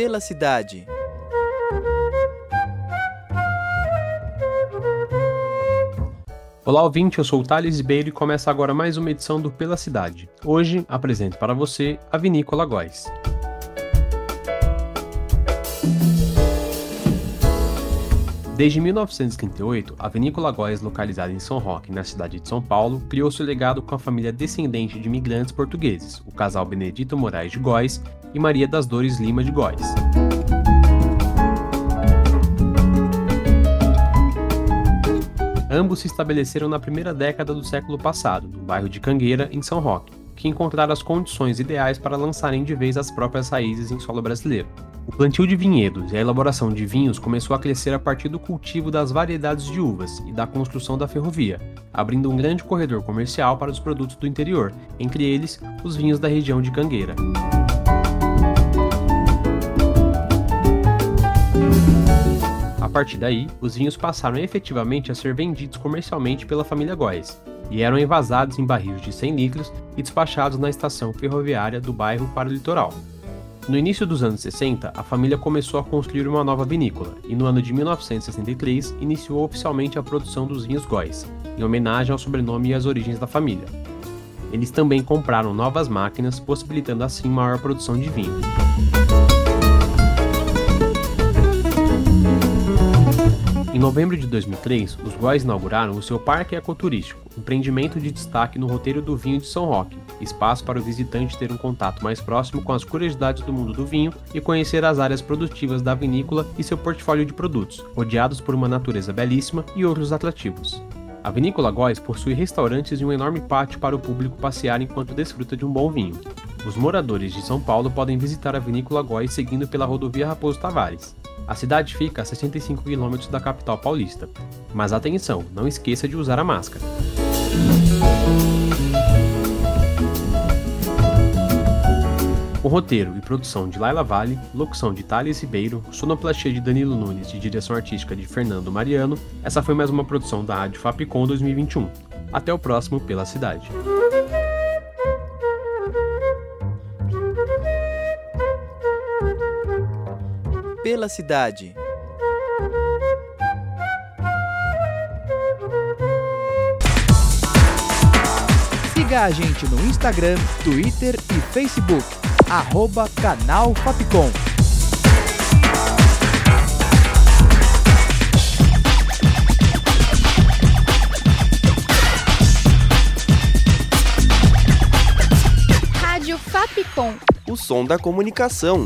Pela cidade. Olá, ouvinte, eu sou o Thales Ribeiro e começa agora mais uma edição do Pela Cidade. Hoje apresento para você a Vinícola Góis. Desde 1938, a Vinícola Góes, localizada em São Roque, na cidade de São Paulo, criou seu legado com a família descendente de imigrantes portugueses, o casal Benedito Moraes de Góes e Maria das Dores Lima de Góes. Ambos se estabeleceram na primeira década do século passado, no bairro de Cangueira, em São Roque, que encontraram as condições ideais para lançarem de vez as próprias raízes em solo brasileiro. Plantio de vinhedos e a elaboração de vinhos começou a crescer a partir do cultivo das variedades de uvas e da construção da ferrovia, abrindo um grande corredor comercial para os produtos do interior, entre eles os vinhos da região de Cangueira. A partir daí, os vinhos passaram efetivamente a ser vendidos comercialmente pela família Góes e eram envasados em barris de 100 litros e despachados na estação ferroviária do bairro para o litoral. No início dos anos 60, a família começou a construir uma nova vinícola e no ano de 1963 iniciou oficialmente a produção dos vinhos Góis, em homenagem ao sobrenome e às origens da família. Eles também compraram novas máquinas, possibilitando assim maior produção de vinho. Em novembro de 2003, os Góis inauguraram o seu Parque Ecoturístico, empreendimento de destaque no roteiro do vinho de São Roque, espaço para o visitante ter um contato mais próximo com as curiosidades do mundo do vinho e conhecer as áreas produtivas da vinícola e seu portfólio de produtos, rodeados por uma natureza belíssima e outros atrativos. A Vinícola Góis possui restaurantes e um enorme pátio para o público passear enquanto desfruta de um bom vinho. Os moradores de São Paulo podem visitar a Vinícola Góis seguindo pela rodovia Raposo Tavares. A cidade fica a 65 km da capital paulista. Mas atenção, não esqueça de usar a máscara. Roteiro e produção de Laila Vale, locução de Thales Ribeiro, sonoplastia de Danilo Nunes e direção artística de Fernando Mariano, essa foi mais uma produção da Rádio Fapcom 2021. Até o próximo Pela Cidade. Pela cidade. Siga a gente no Instagram, Twitter e Facebook. Arroba Canal Fapcom. Rádio Fapcom. O som da comunicação.